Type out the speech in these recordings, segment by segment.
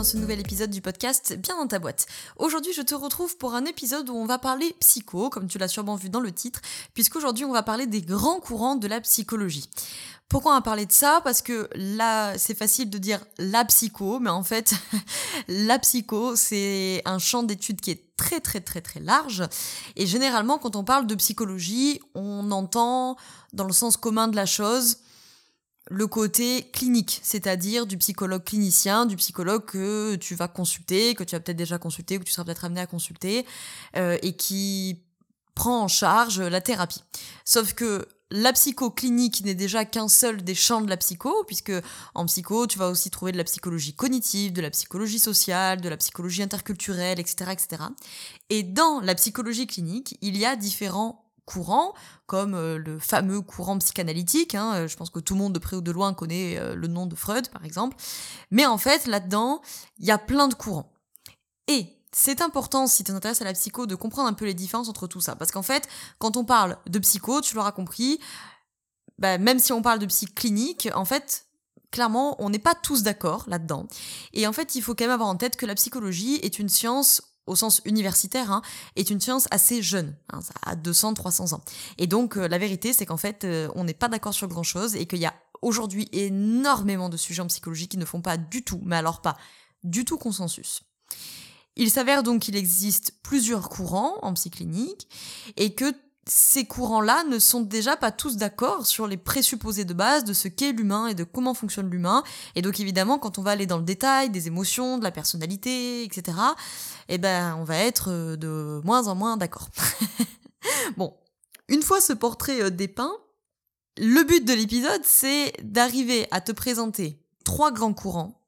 Dans ce nouvel épisode du podcast Bien dans ta boîte. Aujourd'hui, je te retrouve pour un épisode où on va parler psycho, comme tu l'as sûrement vu dans le titre, puisqu'aujourd'hui on va parler des grands courants de la psychologie. Pourquoi on va parler de ça? Parce que là, c'est facile de dire la psycho, mais en fait, la psycho, c'est un champ d'études qui est très très très très large. Et généralement, quand on parle de psychologie, on entend, dans le sens commun de la chose, le côté clinique, c'est-à-dire du psychologue clinicien, du psychologue que tu vas consulter, que tu as peut-être déjà consulté ou que tu seras peut-être amené à consulter, euh, et qui prend en charge la thérapie. Sauf que la psycho clinique n'est déjà qu'un seul des champs de la psycho, puisque en psycho, tu vas aussi trouver de la psychologie cognitive, de la psychologie sociale, de la psychologie interculturelle, etc., etc. Et dans la psychologie clinique, il y a différents courants, comme euh, le fameux courant psychanalytique. Hein, euh, je pense que tout le monde de près ou de loin connaît euh, le nom de Freud, par exemple. Mais en fait, là-dedans, il y a plein de courants. Et c'est important, si tu t'intéresses à la psycho, de comprendre un peu les différences entre tout ça. Parce qu'en fait, quand on parle de psycho, tu l'auras compris, bah, même si on parle de psy clinique, en fait, clairement, on n'est pas tous d'accord là-dedans. Et en fait, il faut quand même avoir en tête que la psychologie est une science au sens universitaire, hein, est une science assez jeune, hein, ça a 200-300 ans. Et donc euh, la vérité, c'est qu'en fait, euh, on n'est pas d'accord sur grand-chose et qu'il y a aujourd'hui énormément de sujets en psychologie qui ne font pas du tout, mais alors pas du tout consensus. Il s'avère donc qu'il existe plusieurs courants en psychclinique et que ces courants-là ne sont déjà pas tous d'accord sur les présupposés de base de ce qu'est l'humain et de comment fonctionne l'humain. Et donc évidemment, quand on va aller dans le détail des émotions, de la personnalité, etc., eh ben, on va être euh, de moins en moins d'accord. bon, une fois ce portrait euh, dépeint, le but de l'épisode, c'est d'arriver à te présenter trois grands courants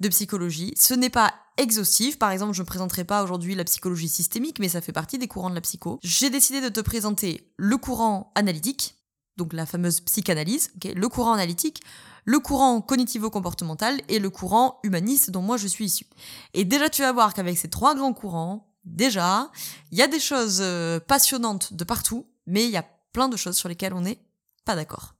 de psychologie. Ce n'est pas exhaustif. Par exemple, je ne présenterai pas aujourd'hui la psychologie systémique, mais ça fait partie des courants de la psycho. J'ai décidé de te présenter le courant analytique, donc la fameuse psychanalyse, le courant analytique, le courant cognitivo-comportemental et le courant humaniste dont moi je suis issu. Et déjà, tu vas voir qu'avec ces trois grands courants, déjà, il y a des choses euh, passionnantes de partout, mais il y a plein de choses sur lesquelles on n'est pas d'accord.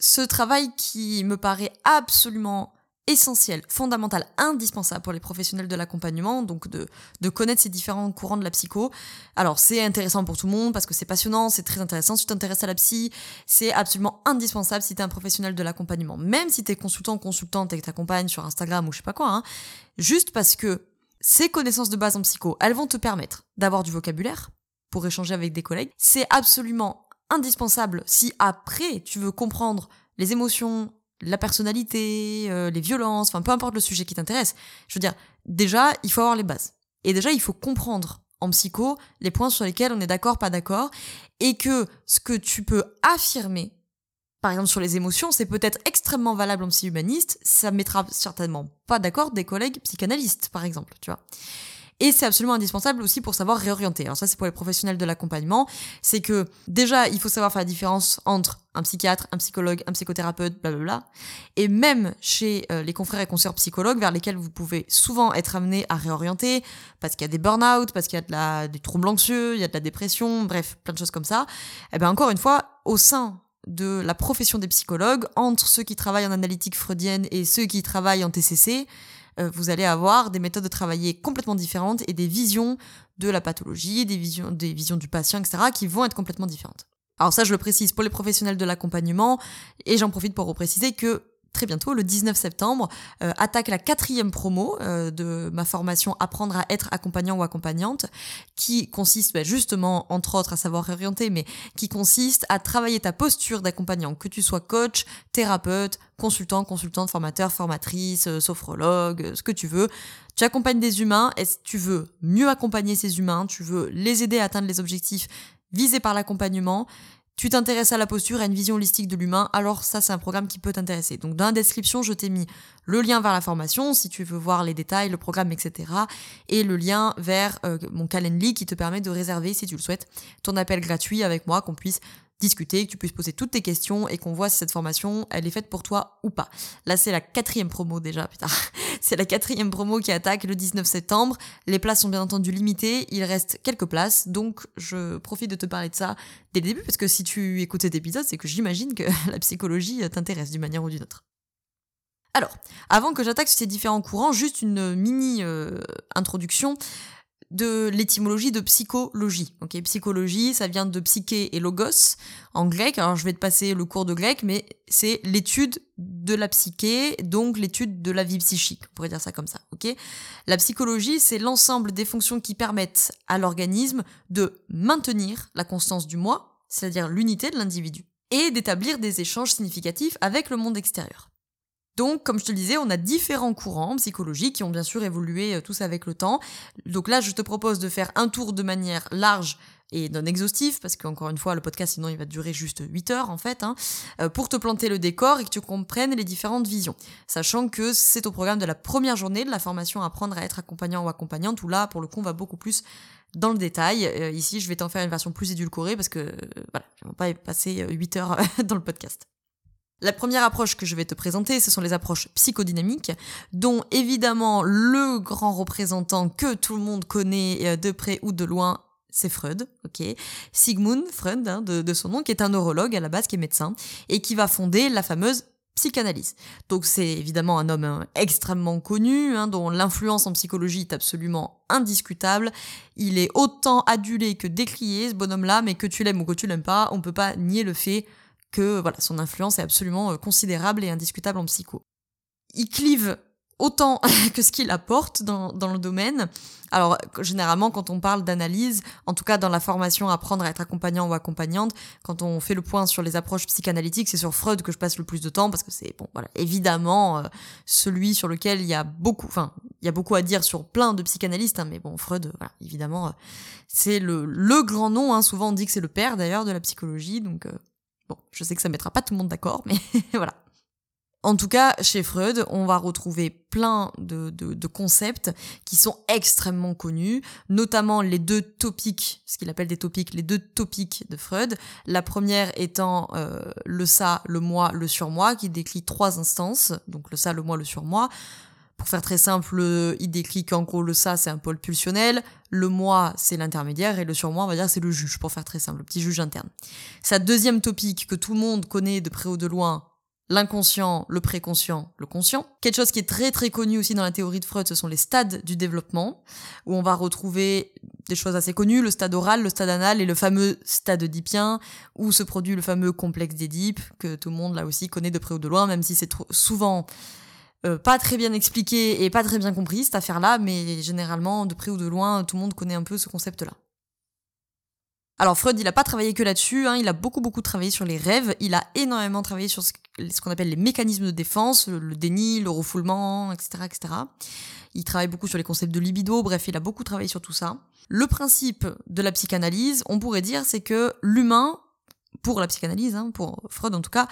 Ce travail qui me paraît absolument essentiel, fondamental, indispensable pour les professionnels de l'accompagnement, donc de, connaître ces différents courants de la psycho. Alors c'est intéressant pour tout le monde parce que c'est passionnant, c'est très intéressant. Si tu t'intéresses à la psy, c'est absolument indispensable si tu es un professionnel de l'accompagnement. Même si tu es consultant, consultante et que t'accompagnes sur Instagram ou je sais pas quoi, hein, juste parce que ces connaissances de base en psycho, elles vont te permettre d'avoir du vocabulaire pour échanger avec des collègues. C'est absolument indispensable si après tu veux comprendre les émotions, la personnalité, euh, les violences, enfin peu importe le sujet qui t'intéresse. Je veux dire, déjà, il faut avoir les bases. Et déjà, il faut comprendre en psycho les points sur lesquels on est d'accord, pas d'accord, et que ce que tu peux affirmer, par exemple sur les émotions, c'est peut-être extrêmement valable en psy humaniste, ça mettra certainement pas d'accord des collègues psychanalystes, par exemple, tu vois. Et c'est absolument indispensable aussi pour savoir réorienter. Alors ça, c'est pour les professionnels de l'accompagnement. C'est que déjà, il faut savoir faire la différence entre un psychiatre, un psychologue, un psychothérapeute, blablabla. Et même chez euh, les confrères et consoeurs psychologues, vers lesquels vous pouvez souvent être amené à réorienter, parce qu'il y a des burn-out, parce qu'il y a de la, des troubles anxieux, il y a de la dépression, bref, plein de choses comme ça. Et eh bien encore une fois, au sein de la profession des psychologues, entre ceux qui travaillent en analytique freudienne et ceux qui travaillent en TCC, euh, vous allez avoir des méthodes de travailler complètement différentes et des visions de la pathologie, des visions, des visions du patient, etc., qui vont être complètement différentes. Alors ça, je le précise pour les professionnels de l'accompagnement, et j'en profite pour repréciser que très bientôt, le 19 septembre, euh, attaque la quatrième promo euh, de ma formation Apprendre à être accompagnant ou accompagnante, qui consiste bah, justement, entre autres, à savoir orienter, mais qui consiste à travailler ta posture d'accompagnant, que tu sois coach, thérapeute, consultant, consultante, formateur, formatrice, euh, sophrologue, ce que tu veux. Tu accompagnes des humains et tu veux mieux accompagner ces humains, tu veux les aider à atteindre les objectifs visés par l'accompagnement, tu t'intéresses à la posture, à une vision holistique de l'humain, alors ça c'est un programme qui peut t'intéresser. Donc dans la description, je t'ai mis le lien vers la formation si tu veux voir les détails, le programme, etc. Et le lien vers euh, mon Calendly qui te permet de réserver, si tu le souhaites, ton appel gratuit avec moi, qu'on puisse discuter, que tu puisses poser toutes tes questions et qu'on voit si cette formation, elle est faite pour toi ou pas. Là, c'est la quatrième promo déjà, putain. c'est la quatrième promo qui attaque le 19 septembre. Les places sont bien entendu limitées, il reste quelques places, donc je profite de te parler de ça dès le début, parce que si tu écoutes cet épisode, c'est que j'imagine que la psychologie t'intéresse d'une manière ou d'une autre. Alors, avant que j'attaque ces différents courants, juste une mini euh, introduction de l'étymologie de psychologie. Ok, psychologie, ça vient de psyché et logos en grec. Alors je vais te passer le cours de grec, mais c'est l'étude de la psyché, donc l'étude de la vie psychique. On pourrait dire ça comme ça. La psychologie, c'est l'ensemble des fonctions qui permettent à l'organisme de maintenir la constance du moi, c'est-à-dire l'unité de l'individu, et d'établir des échanges significatifs avec le monde extérieur. Donc, comme je te le disais, on a différents courants psychologiques qui ont bien sûr évolué euh, tous avec le temps. Donc là, je te propose de faire un tour de manière large et non exhaustif, parce qu'encore une fois, le podcast, sinon, il va durer juste 8 heures, en fait, hein, euh, pour te planter le décor et que tu comprennes les différentes visions. Sachant que c'est au programme de la première journée de la formation Apprendre à être accompagnant ou accompagnante, où là, pour le coup, on va beaucoup plus dans le détail. Euh, ici, je vais t'en faire une version plus édulcorée, parce que, voilà, je ne vais pas passer 8 heures dans le podcast. La première approche que je vais te présenter, ce sont les approches psychodynamiques, dont évidemment le grand représentant que tout le monde connaît euh, de près ou de loin, c'est Freud, ok? Sigmund Freud, hein, de, son nom, qui est un neurologue à la base, qui est médecin, et qui va fonder la fameuse psychanalyse. Donc c'est évidemment un homme hein, extrêmement connu, hein, dont l'influence en psychologie est absolument indiscutable. Il est autant adulé que décrié, ce bonhomme-là, mais que tu l'aimes ou que tu l'aimes pas, on peut pas nier le fait que voilà, son influence est absolument euh, considérable et indiscutable en psycho. Il clive autant que ce qu'il apporte dans, dans, le domaine. Alors, généralement, quand on parle d'analyse, en tout cas dans la formation Apprendre à être accompagnant ou accompagnante, quand on fait le point sur les approches psychanalytiques, c'est sur Freud que je passe le plus de temps parce que c'est, bon, voilà, évidemment, euh, celui sur lequel il y a beaucoup, enfin, il y a beaucoup à dire sur plein de psychanalystes, hein, mais bon, Freud, voilà, évidemment, euh, c'est le, le grand nom, hein, souvent on dit que c'est le père d'ailleurs de la psychologie, donc Je sais que ça mettra pas tout le monde d'accord, mais voilà. En tout cas, chez Freud, on va retrouver plein de, de, concepts qui sont extrêmement connus, notamment les deux topiques, ce qu'il appelle des topiques, les deux topiques de Freud. La première étant euh, le ça, le moi, le surmoi, qui décrit trois instances, donc le ça, le moi, le surmoi. Pour faire très simple, il décrit qu'en gros le ça c'est un pôle pulsionnel, le moi c'est l'intermédiaire et le surmoi on va dire c'est le juge, pour faire très simple, le petit juge interne. Sa deuxième topique que tout le monde connaît de près ou de loin, l'inconscient, le préconscient, le conscient. Quelque chose qui est très très connu aussi dans la théorie de Freud, ce sont les stades du développement, où on va retrouver des choses assez connues, le stade oral, le stade anal et le fameux stade oedipien, où se produit le fameux complexe d'Édipe, que tout le monde là aussi connaît de près ou de loin, même si c'est souvent euh, pas très bien expliqué et pas très bien compris cette affaire-là, mais généralement, de près ou de loin, tout le monde connaît un peu ce concept-là. Alors Freud, il n'a pas travaillé que là-dessus, hein, il a beaucoup beaucoup travaillé sur les rêves, il a énormément travaillé sur ce, qu'on appelle les mécanismes de défense, le, déni, le refoulement, etc., etc. Il travaille beaucoup sur les concepts de libido, bref, il a beaucoup travaillé sur tout ça. Le principe de la psychanalyse, on pourrait dire, c'est que l'humain, pour la psychanalyse, hein, pour Freud en tout cas,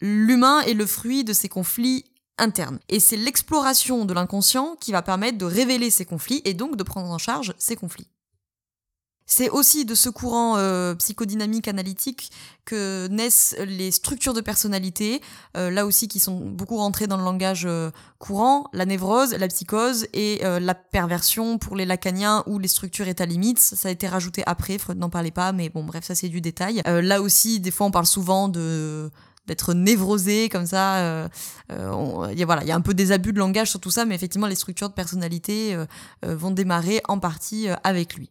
l'humain est le fruit de ses conflits interne. Et c'est l'exploration de l'inconscient qui va permettre de révéler ces conflits et donc de prendre en charge ces conflits. C'est aussi de ce courant euh, psychodynamique analytique que naissent les structures de personnalité, euh, là aussi qui sont beaucoup rentrées dans le langage euh, courant, la névrose, la psychose et la perversion pour les lacaniens où les structures état limite. Ça a été rajouté après, Freud n'en parlait pas, mais bon bref, ça c'est du détail. là aussi, des fois on parle souvent de d'être névrosé comme ça. Euh, euh, il y a un peu des abus de langage sur tout ça, mais effectivement, les structures de personnalité euh, vont démarrer en partie avec lui.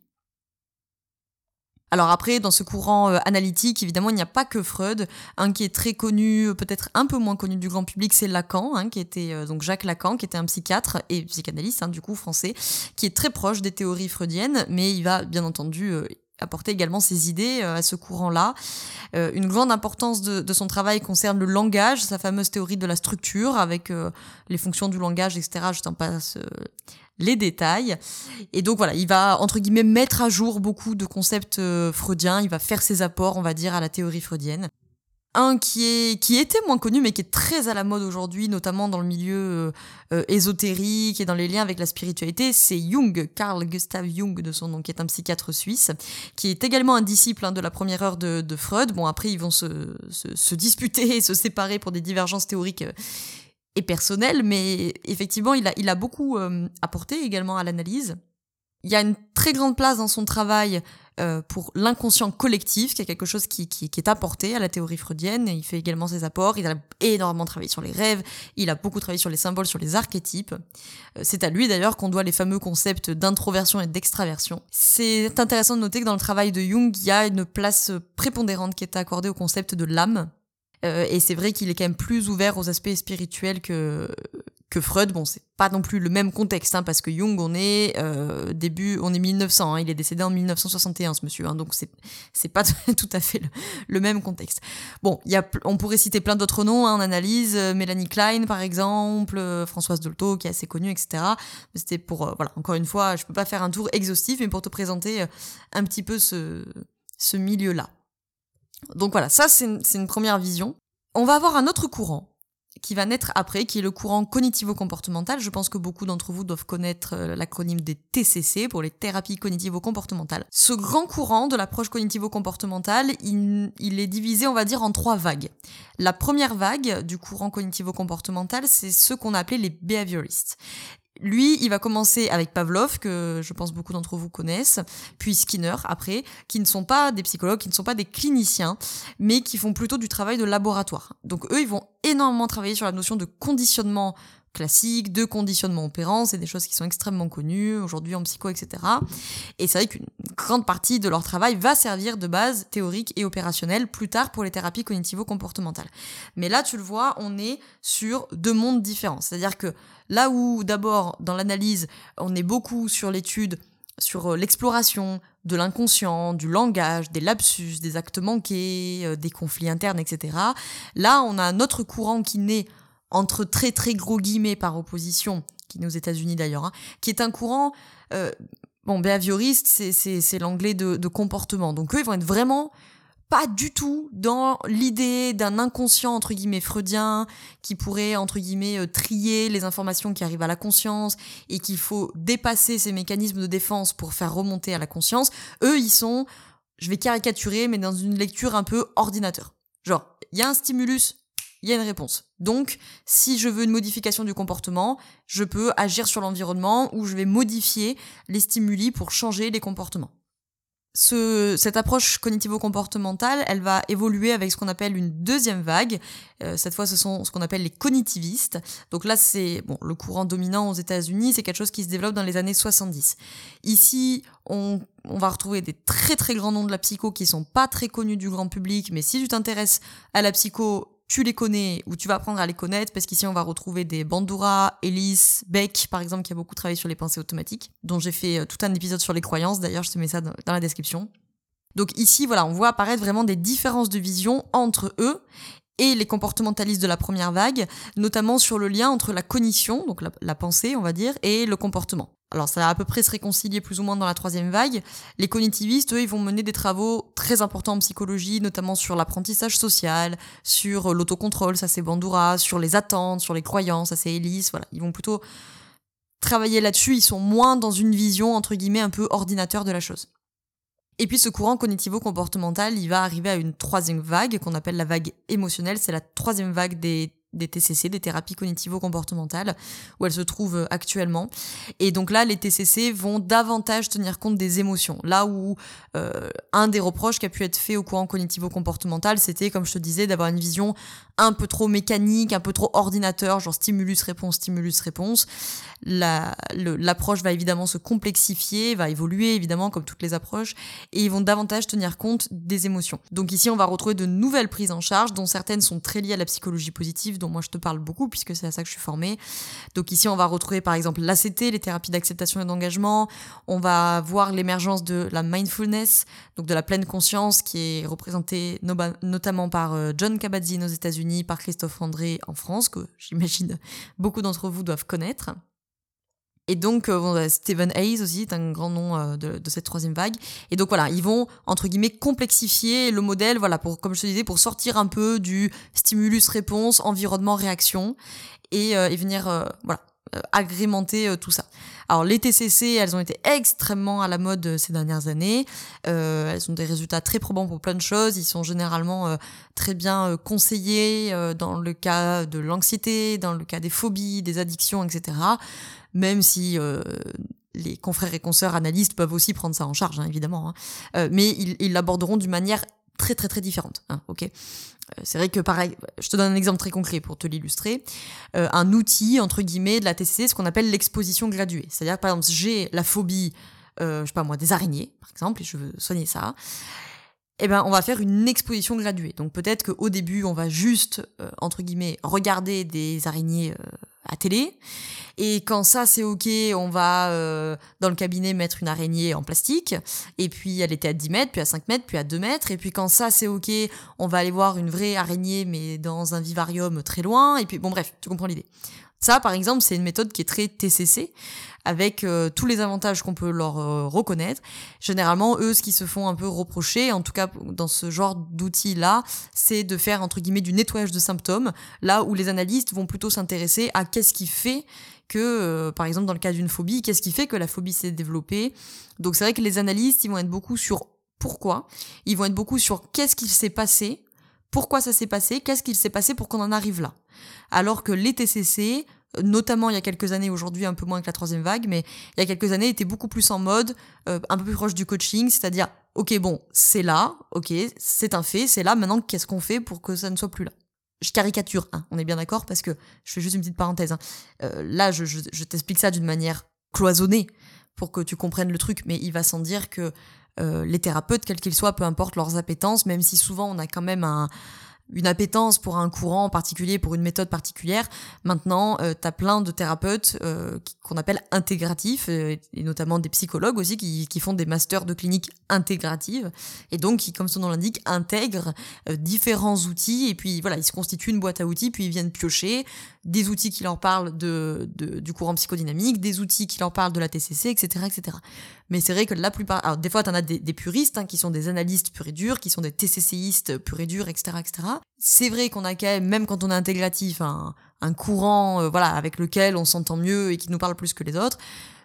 Alors après, dans ce courant analytique, évidemment, il n'y a pas que Freud. Un qui est très connu, peut-être un peu moins connu du grand public, c'est Lacan, hein, qui était donc Jacques Lacan, qui était un psychiatre et psychanalyste, hein, du coup français, qui est très proche des théories freudiennes, mais il va bien entendu apporter également ses idées euh, à ce courant-là. Euh, une grande importance de, son travail concerne le langage, sa fameuse théorie de la structure avec euh, les fonctions du langage, etc. Je t'en passe les détails. Et donc voilà, il va entre guillemets mettre à jour beaucoup de concepts freudiens, il va faire ses apports, on va dire, à la théorie freudienne. Un qui, est, qui était moins connu mais qui est très à la mode aujourd'hui, notamment dans le milieu euh, euh, ésotérique et dans les liens avec la spiritualité, c'est Jung, Carl Gustav Jung de son nom, qui est un psychiatre suisse, qui est également un disciple hein, de la première heure de, Freud. Bon, après, ils vont se, se, disputer et se séparer pour des divergences théoriques euh, et personnelles, mais effectivement, il a, il a beaucoup apporté également à l'analyse. Il y a une très grande place dans son travail euh, pour l'inconscient collectif, qui est quelque chose qui, est apporté à la théorie freudienne. il fait également ses apports. Il a énormément travaillé sur les rêves. Il a beaucoup travaillé sur les symboles, sur les archétypes. Euh, c'est à lui d'ailleurs qu'on doit les fameux concepts d'introversion et d'extraversion. C'est intéressant de noter que dans le travail de Jung, il y a une place prépondérante qui est accordée au concept de l'âme. Euh, et c'est vrai qu'il est quand même plus ouvert aux aspects spirituels que, que Freud. Bon, c'est pas non plus le même contexte, hein, parce que Jung, on est euh, début, on est 1900, hein, il est décédé en 1961, ce monsieur, hein, donc c'est c'est pas tout à fait le, même contexte. Bon, il y a, on pourrait citer plein d'autres noms en analyse, euh, Mélanie Klein par exemple, euh, Françoise Dolto qui est assez connue, etc. C'était pour, voilà, encore une fois, je peux pas faire un tour exhaustif, mais pour te présenter un petit peu ce, ce milieu-là. Donc voilà, ça c'est une première vision. On va avoir un autre courant qui va naître après, qui est le courant cognitivo-comportemental. Je pense que beaucoup d'entre vous doivent connaître euh, l'acronyme des TCC pour les thérapies cognitivo-comportementales. Ce grand courant de l'approche cognitivo-comportementale, il, est divisé, on va dire, en trois vagues. La première vague du courant cognitivo-comportemental, c'est ce qu'on a appelé les behavioristes. Lui, il va commencer avec Pavlov, que je pense beaucoup d'entre vous connaissent, puis Skinner après, qui ne sont pas des psychologues, qui ne sont pas des cliniciens, mais qui font plutôt du travail de laboratoire. Donc eux, ils vont énormément travailler sur la notion de conditionnement classique, de conditionnement opérant, c'est des choses qui sont extrêmement connues aujourd'hui en psycho, etc. Et c'est vrai qu'une grande partie de leur travail va servir de base théorique et opérationnelle plus tard pour les thérapies cognitivo-comportementales. Mais là, tu le vois, on est sur deux mondes différents. C'est-à-dire que là où d'abord, dans l'analyse, on est beaucoup sur l'étude sur euh, l'exploration de l'inconscient, du langage, des lapsus, des actes manqués, euh, des conflits internes, etc. Là, on a un autre courant qui naît entre très très gros guillemets par opposition, qui est aux États-Unis d'ailleurs, hein, qui est un courant, euh, bon, behavioriste, c'est l'anglais de, de, comportement. Donc eux, ils vont être vraiment pas du tout dans l'idée d'un inconscient entre guillemets freudien qui pourrait entre guillemets euh, trier les informations qui arrivent à la conscience et qu'il faut dépasser ces mécanismes de défense pour faire remonter à la conscience. Eux, ils sont, je vais caricaturer, mais dans une lecture un peu ordinateur. Genre, il y a un stimulus, il y a une réponse. Donc, si je veux une modification du comportement, je peux agir sur l'environnement ou je vais modifier les stimuli pour changer les comportements. Ce, cette approche cognitivo-comportementale, elle va évoluer avec ce qu'on appelle une deuxième vague. Euh, cette fois, ce sont ce qu'on appelle les cognitivistes. Donc là, c'est bon, le courant dominant aux États-Unis, c'est quelque chose qui se développe dans les années 70. Ici, on, on, va retrouver des très très grands noms de la psycho qui sont pas très connus du grand public, mais si tu t'intéresses à la psycho, tu les connais ou tu vas apprendre à les connaître parce qu'ici on va retrouver des Bandura, Ellis, Beck par exemple qui a beaucoup travaillé sur les pensées automatiques, dont j'ai fait euh, tout un épisode sur les croyances, d'ailleurs je te mets ça dans la description. Donc ici voilà, on voit apparaître vraiment des différences de vision entre eux et les comportementalistes de la première vague, notamment sur le lien entre la cognition, donc la, pensée on va dire, et le comportement. Alors ça va à peu près se réconcilier plus ou moins dans la troisième vague. Les cognitivistes, eux, ils vont mener des travaux très importants en psychologie, notamment sur l'apprentissage social, sur l'autocontrôle, ça c'est Bandura, sur les attentes, sur les croyances, ça c'est Ellis, voilà. Ils vont plutôt travailler là-dessus, ils sont moins dans une vision, entre guillemets, un peu ordinateur de la chose. Et puis ce courant cognitivo-comportemental, il va arriver à une troisième vague qu'on appelle la vague émotionnelle. C'est la troisième vague des TCC, des thérapies cognitivo-comportementales, où elles se trouvent euh, actuellement. Et donc là, les TCC vont davantage tenir compte des émotions. Là où euh, un des reproches qui a pu être fait au courant cognitivo-comportemental, c'était, comme je te disais, d'avoir une vision un peu trop mécanique, un peu trop ordinateur, genre stimulus-réponse, stimulus-réponse. L'approche va évidemment se complexifier, va évoluer évidemment comme toutes les approches, et ils vont davantage tenir compte des émotions. Donc ici, on va retrouver de nouvelles prises en charge, dont certaines sont très liées à la psychologie positive, dont moi je te parle beaucoup puisque c'est à ça que je suis formée. Donc ici, on va retrouver par exemple l'ACT, les thérapies d'acceptation et d'engagement. On va voir l'émergence de la mindfulness, donc de la pleine conscience, qui est représentée notamment par euh, John Kabat-Zinn aux États-Unis, par Christophe André en France, que j'imagine beaucoup d'entre vous doivent connaître. Et donc, euh, Stephen Hayes aussi est un grand nom euh, de, cette troisième vague. Et donc voilà, ils vont entre guillemets complexifier le modèle, voilà, pour comme je te disais, pour sortir un peu du stimulus-réponse, environnement-réaction, et, et, venir voilà agrémenter tout ça. Alors les TCC, elles ont été extrêmement à la mode ces dernières années. Euh, elles ont des résultats très probants pour plein de choses. Ils sont généralement très bien conseillés dans le cas de l'anxiété, dans le cas des phobies, des addictions, etc même si euh, les confrères et consoeurs analystes peuvent aussi prendre ça en charge, hein, évidemment, hein. euh, mais ils l'aborderont d'une manière très très très différente. Hein, ok, euh, c'est vrai que pareil, je te donne un exemple très concret pour te l'illustrer. un outil entre guillemets de la TCC, ce qu'on appelle l'exposition graduée. C'est-à-dire par exemple, j'ai la phobie, je sais pas moi, des araignées, par exemple, et je veux soigner ça. Eh ben, on va faire une exposition graduée. Donc peut-être qu'au début, on va juste, entre guillemets, regarder des araignées à télé. Et quand ça c'est ok, on va euh, dans le cabinet mettre une araignée en plastique. Et puis elle était à 10 mètres, puis à 5 mètres, puis à 2 mètres. Et puis quand ça c'est ok, on va aller voir une vraie araignée mais dans un vivarium très loin. Et puis bon bref, tu comprends l'idée. Ça, par exemple, c'est une méthode qui est très TCC, avec euh, tous les avantages qu'on peut leur euh, reconnaître. Généralement, eux, ce qui se font un peu reprocher, en tout cas dans ce genre d'outils-là, c'est de faire, entre guillemets, du nettoyage de symptômes, là où les analystes vont plutôt s'intéresser à qu'est-ce qui fait que, euh, par exemple, dans le cas d'une phobie, qu'est-ce qui fait que la phobie s'est développée. Donc c'est vrai que les analystes, ils vont être beaucoup sur pourquoi, ils vont être beaucoup sur qu'est-ce qui s'est passé, pourquoi ça s'est passé, qu'est-ce qu'il s'est passé pour qu'on en arrive là. Alors que les TCC, notamment il y a quelques années, aujourd'hui un peu moins que la troisième vague, mais il y a quelques années étaient beaucoup plus en mode euh, un peu plus proche du coaching, c'est-à-dire ok bon c'est là, ok c'est un fait, c'est là, maintenant qu'est-ce qu'on fait pour que ça ne soit plus là? Je caricature, hein, on est bien d'accord, parce que je fais juste une petite parenthèse. Hein. Euh, là, je, je t'explique ça d'une manière cloisonnée pour que tu comprennes le truc, mais il va sans dire que euh, les thérapeutes, quels qu'ils soient, peu importe leurs appétences, même si souvent on a quand même un, une appétence pour un courant en particulier, pour une méthode particulière. Maintenant, euh, tu as plein de thérapeutes euh, qu'on appelle intégratifs, euh, et notamment des psychologues aussi, qui, font des masters de clinique intégrative, et donc qui, comme son nom l'indique, intègrent différents outils, et puis voilà, ils se constituent une boîte à outils, puis ils viennent piocher des outils qui leur parlent de du courant psychodynamique, des outils qui leur parlent de la TCC, etc. etc. Mais c'est vrai que la plupart... Alors des fois, tu en as des, puristes, hein, qui sont des analystes purs et durs, qui sont des TCCistes purs et durs, etc. etc. C'est vrai qu'on a quand même, même quand on est intégratif, un, un courant euh, voilà avec lequel on s'entend mieux et qui nous parle plus que les autres.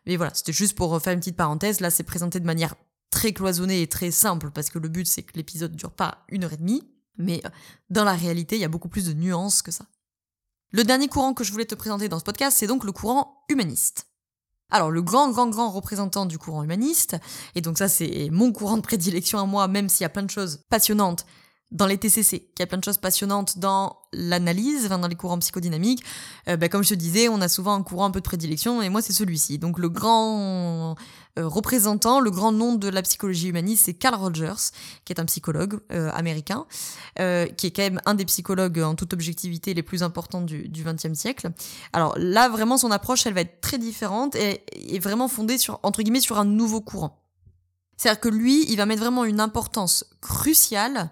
Mais voilà, c'était juste pour faire une petite parenthèse. Là, c'est présenté de manière très cloisonnée et très simple parce que le but c'est que l'épisode dure pas une heure et demie. Mais euh, dans la réalité, il y a beaucoup plus de nuances que ça. Le dernier courant que je voulais te présenter dans ce podcast, c'est donc le courant humaniste. Alors le grand, grand, grand représentant du courant humaniste, et donc ça c'est mon courant de prédilection à moi, même s'il y a plein de choses passionnantes dans les TCC, qu'il y a plein de choses passionnantes dans l'analyse, dans les courants psychodynamiques, euh, ben, comme je te disais, on a souvent un courant un peu de prédilection, et moi c'est celui-ci. Donc le grand euh, représentant, le grand nom de la psychologie humaniste, c'est Carl Rogers, qui est un psychologue euh, américain, qui est quand même un des psychologues en toute objectivité les plus importants du XXe siècle. Alors là, vraiment, son approche, elle va être très différente et, et vraiment fondée sur, entre guillemets, sur un nouveau courant. C'est-à-dire que lui, il va mettre vraiment une importance cruciale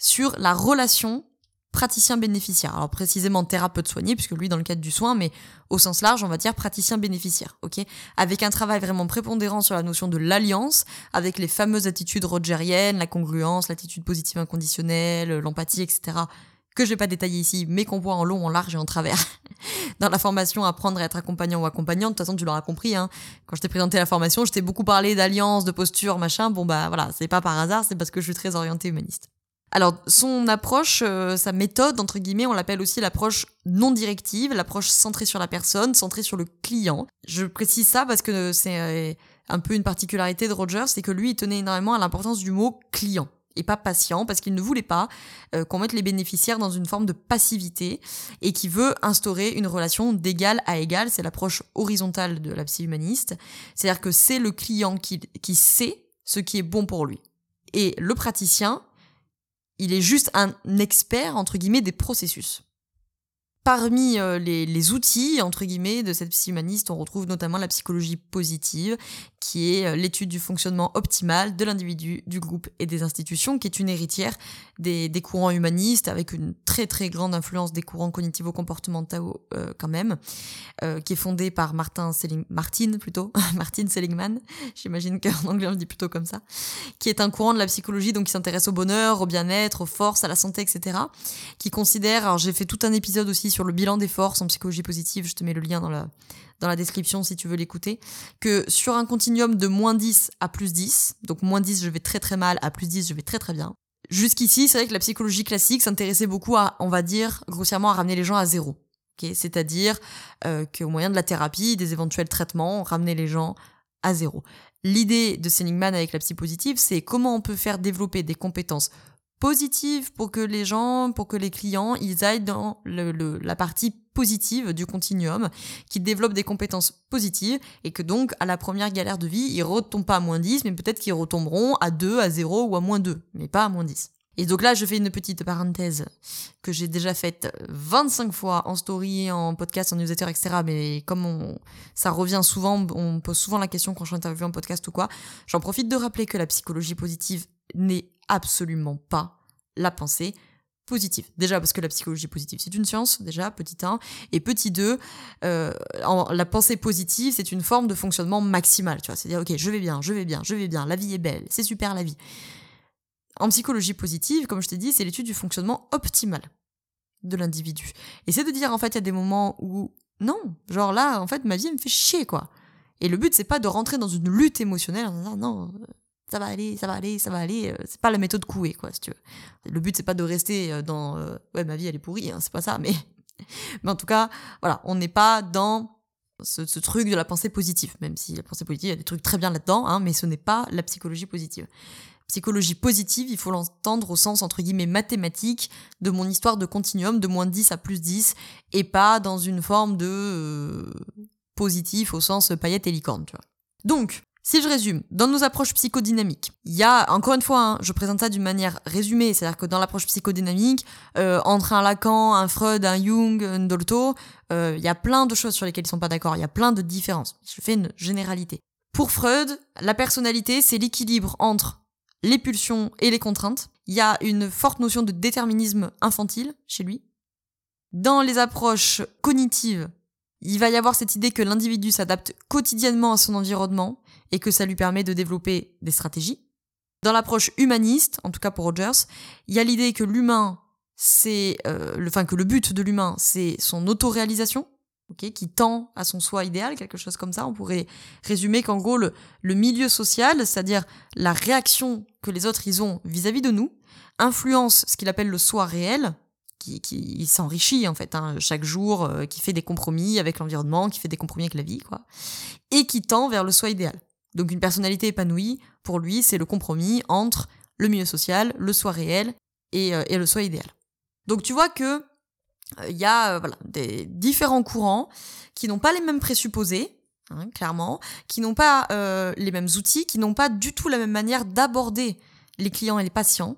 sur la relation praticien-bénéficiaire. Alors précisément thérapeute soigné, puisque lui dans le cadre du soin, mais au sens large, on va dire praticien-bénéficiaire, ok? Avec un travail vraiment prépondérant sur la notion de l'alliance, avec les fameuses attitudes rogeriennes, la congruence, l'attitude positive inconditionnelle, l'empathie, etc., que je vais pas détailler ici, mais qu'on voit en long, en large et en travers dans la formation apprendre à être accompagnant ou accompagnante. De toute façon, tu l'auras compris, hein. Quand je t'ai présenté la formation, je t'ai beaucoup parlé d'alliance, de posture, machin. Bon, bah voilà, c'est pas par hasard, c'est parce que je suis très orientée humaniste. Alors, son approche, euh, sa méthode, entre guillemets, on l'appelle aussi l'approche non directive, l'approche centrée sur la personne, centrée sur le client. Je précise ça parce que c'est euh, un peu une particularité de Roger, c'est que lui, il tenait énormément à l'importance du mot client et pas patient parce qu'il ne voulait pas euh, qu'on mette les bénéficiaires dans une forme de passivité et qui veut instaurer une relation d'égal à égal. C'est l'approche horizontale de la psy humaniste. C'est-à-dire que c'est le client qui sait ce qui est bon pour lui. Et le praticien il est juste un expert, entre guillemets, des processus. Parmi euh, les, outils, entre guillemets, de cette psy humaniste, on retrouve notamment la psychologie positive, qui est euh, l'étude du fonctionnement optimal de l'individu, du groupe et des institutions, qui est une héritière des, courants humanistes, avec une très très grande influence des courants cognitivo-comportementaux euh, quand même, qui est fondée par Martin Seling, plutôt, Martin Seligman, j'imagine qu'en anglais on le dit plutôt comme ça, qui est un courant de la psychologie donc qui s'intéresse au bonheur, au bien-être, aux forces, à la santé, etc., qui considère, alors j'ai fait tout un épisode aussi sur le bilan des forces en psychologie positive, je te mets le lien dans la, dans la description si tu veux l'écouter, que sur un continuum de moins 10 à plus 10, donc moins 10 je vais très très mal, à plus 10 je vais très très bien, jusqu'ici c'est vrai que la psychologie classique s'intéressait beaucoup à, on va dire, grossièrement à ramener les gens à zéro. C'est-à-dire euh, qu'au moyen de la thérapie, des éventuels traitements, ramener les gens à zéro. L'idée de Seligman avec la psy positive, c'est comment on peut faire développer des compétences positive pour que les gens, pour que les clients, ils aillent dans la partie positive du continuum, qu'ils développent des compétences positives et que donc à la première galère de vie, ils retombent pas à moins 10, mais peut-être qu'ils retomberont à 2, à 0 ou à moins 2, mais pas à moins 10. Et donc là, je fais une petite parenthèse que j'ai déjà faite 25 fois en story, en podcast, en newsletter, etc. Mais comme ça revient souvent, on pose souvent la question quand je suis interviewée en podcast ou quoi, j'en profite de rappeler que la psychologie positive n'est absolument pas la pensée positive. Déjà parce que la psychologie positive, c'est une science, déjà, petit 1. Et petit 2, euh, la pensée positive, c'est une forme de fonctionnement maximal. Tu vois, c'est-à-dire, ok, je vais bien, je vais bien, je vais bien, la vie est belle, c'est super la vie. En psychologie positive, comme je t'ai dit, c'est l'étude du fonctionnement optimal de l'individu. Et c'est de dire, en fait, il y a des moments où, non, genre là, en fait, ma vie, me fait chier, quoi. Et le but, c'est pas de rentrer dans une lutte émotionnelle en disant, non, ça va aller, ça va aller, ça va aller. Euh, c'est pas la méthode couée, quoi, si tu veux. Le but, c'est pas de rester euh, dans euh, ouais, ma vie, elle est pourrie, hein, c'est pas ça, mais, mais en tout cas, voilà, on n'est pas dans ce, truc de la pensée positive, même si la pensée positive, il y a des trucs très bien là-dedans, hein, mais ce n'est pas la psychologie positive. Psychologie positive, il faut l'entendre au sens entre guillemets mathématique de mon histoire de continuum de moins 10 à plus 10 et pas dans une forme de positif au sens paillette et licorne, tu vois. Donc, si je résume, dans nos approches psychodynamiques, il y a, encore une fois, hein, je présente ça d'une manière résumée, c'est-à-dire que dans l'approche psychodynamique, euh, entre un Lacan, un Freud, un Jung, un Dolto, euh, il y a plein de choses sur lesquelles ils sont pas d'accord, il y a plein de différences. Je fais une généralité. Pour Freud, la personnalité, c'est l'équilibre entre les pulsions et les contraintes. Il y a une forte notion de déterminisme infantile chez lui. Dans les approches cognitives, il va y avoir cette idée que l'individu s'adapte quotidiennement à son environnement et que ça lui permet de développer des stratégies. Dans l'approche humaniste, en tout cas pour Rogers, il y a l'idée que l'humain, c'est, euh, le, enfin que le but de l'humain, c'est son autoréalisation, ok, qui tend à son soi idéal, quelque chose comme ça. On pourrait résumer qu'en gros le, milieu social, c'est-à-dire la réaction que les autres ils ont vis-à-vis de nous, influence ce qu'il appelle le soi réel, qui, s'enrichit en fait hein, chaque jour, euh, qui fait des compromis avec l'environnement, qui fait des compromis avec la vie, quoi, et qui tend vers le soi idéal. Donc une personnalité épanouie, pour lui, c'est le compromis entre le milieu social, le soi réel et, euh, le soi idéal. Donc tu vois que il euh, y a des différents courants qui n'ont pas les mêmes présupposés, hein, clairement, qui n'ont pas les mêmes outils, qui n'ont pas du tout la même manière d'aborder les clients et les patients,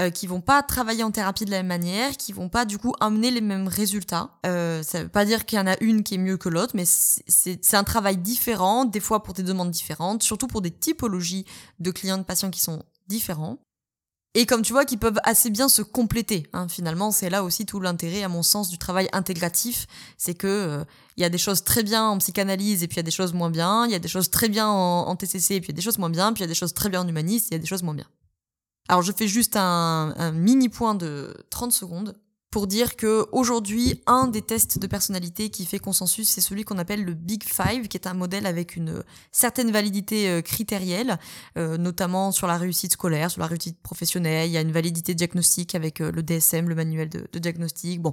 euh, qui vont pas travailler en thérapie de la même manière, qui vont pas du coup amener les mêmes résultats. Euh, ça veut pas dire qu'il y en a une qui est mieux que l'autre, mais c'est un travail différent, des fois pour des demandes différentes, surtout pour des typologies de clients de patients qui sont différents. Et comme tu vois, qui peuvent assez bien se compléter. Hein. Finalement, c'est là aussi tout l'intérêt, à mon sens, du travail intégratif. C'est que euh, il y a des choses très bien en psychanalyse et puis il y a des choses moins bien. Il y a des choses très bien en, TCC et puis il y a des choses moins bien. Puis il y a des choses très bien en humaniste et il y a des choses moins bien. Alors je fais juste un, mini point de 30 secondes pour dire que aujourd'hui un des tests de personnalité qui fait consensus c'est celui qu'on appelle le Big Five qui est un modèle avec une certaine validité euh, critérielle euh, notamment sur la réussite scolaire sur la réussite professionnelle. Il y a une validité diagnostique avec euh, le DSM le manuel de, diagnostic. Bon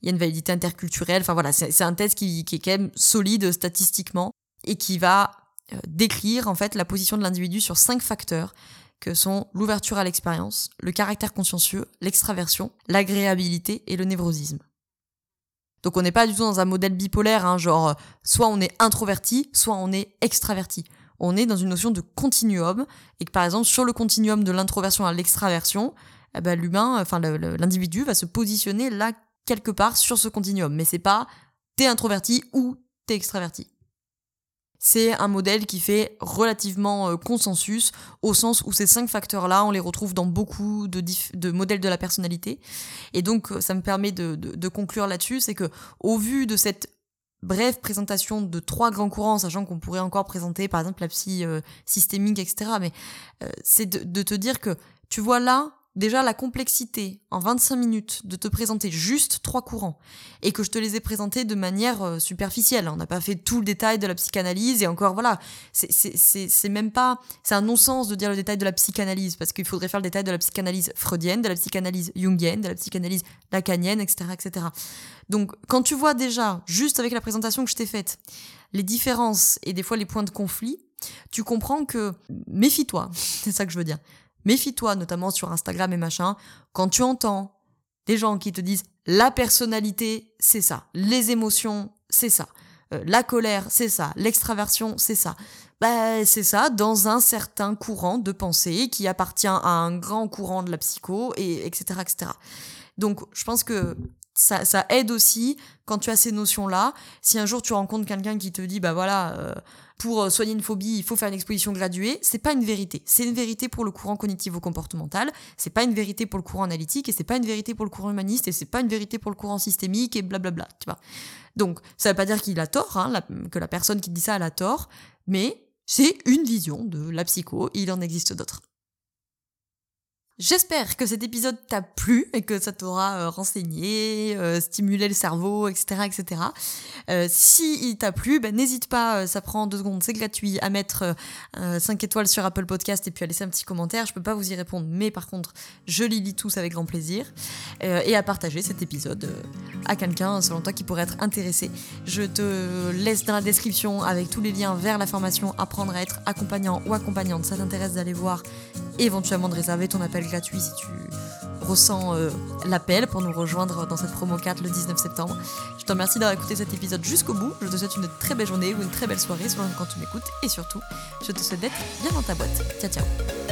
il y a une validité interculturelle. Enfin voilà c'est un test qui, qui est quand même solide statistiquement et qui va décrire en fait la position de l'individu sur cinq facteurs que sont l'ouverture à l'expérience, le caractère consciencieux, l'extraversion, l'agréabilité et le névrosisme. Donc on n'est pas du tout dans un modèle bipolaire, hein, genre soit on est introverti, soit on est extraverti. On est dans une notion de continuum, et que par exemple sur le continuum de l'introversion à l'extraversion, eh ben, l'humain, enfin l'individu va se positionner là quelque part sur ce continuum. Mais c'est pas t'es introverti ou t'es extraverti. C'est un modèle qui fait relativement euh, consensus, au sens où ces cinq facteurs-là, on les retrouve dans beaucoup de, modèles de la personnalité. Et donc, euh, ça me permet de, conclure là-dessus, c'est que, au vu de cette brève présentation de trois grands courants, sachant qu'on pourrait encore présenter, par exemple, la psy euh, systémique, etc., mais c'est de te dire que, tu vois là, déjà la complexité en 25 minutes de te présenter juste trois courants et que je te les ai présentés de manière euh, superficielle. On n'a pas fait tout le détail de la psychanalyse et encore voilà, c'est même pas, c'est un non-sens de dire le détail de la psychanalyse parce qu'il faudrait faire le détail de la psychanalyse freudienne, de la psychanalyse jungienne, de la psychanalyse lacanienne, etc., etc. Donc quand tu vois déjà, juste avec la présentation que je t'ai faite, les différences et des fois les points de conflit, tu comprends que méfie-toi, c'est ça que je veux dire. Méfie-toi, notamment sur Instagram et machin, quand tu entends des gens qui te disent la personnalité, c'est ça, les émotions, c'est ça, euh, la colère, c'est ça, l'extraversion, c'est ça. Bah, c'est ça, dans un certain courant de pensée qui appartient à un grand courant de la psycho, et etc., etc. Donc, je pense que ça, ça aide aussi quand tu as ces notions-là. Si un jour tu rencontres quelqu'un qui te dit, bah voilà, euh, pour euh, soigner une phobie, il faut faire une exposition graduée, c'est pas une vérité. C'est une vérité pour le courant cognitivo-comportemental, c'est pas une vérité pour le courant analytique, et c'est pas une vérité pour le courant humaniste, et c'est pas une vérité pour le courant systémique, et blablabla, tu vois. Donc, ça veut pas dire qu'il a tort, hein, que la personne qui dit ça, elle a tort, mais c'est une vision de la psycho, il en existe d'autres. J'espère que cet épisode t'a plu et que ça t'aura euh, renseigné, euh, stimulé le cerveau, etc. etc. Euh, si il t'a plu, ben, n'hésite pas, ça prend deux secondes, c'est gratuit, à mettre 5 étoiles sur Apple Podcast et puis à laisser un petit commentaire. Je peux pas vous y répondre, mais par contre, je les lis tous avec grand plaisir. et à partager cet épisode à quelqu'un, selon toi, qui pourrait être intéressé. Je te laisse dans la description avec tous les liens vers la formation Apprendre à être accompagnant ou accompagnante. Ça t'intéresse d'aller voir éventuellement de réserver ton appel gratuit si tu ressens euh, l'appel pour nous rejoindre dans cette promo 4 le 19 septembre. Je te remercie d'avoir écouté cet épisode jusqu'au bout. Je te souhaite une très belle journée ou une très belle soirée selon quand tu m'écoutes. Et surtout, je te souhaite d'être bien dans ta boîte. Ciao ciao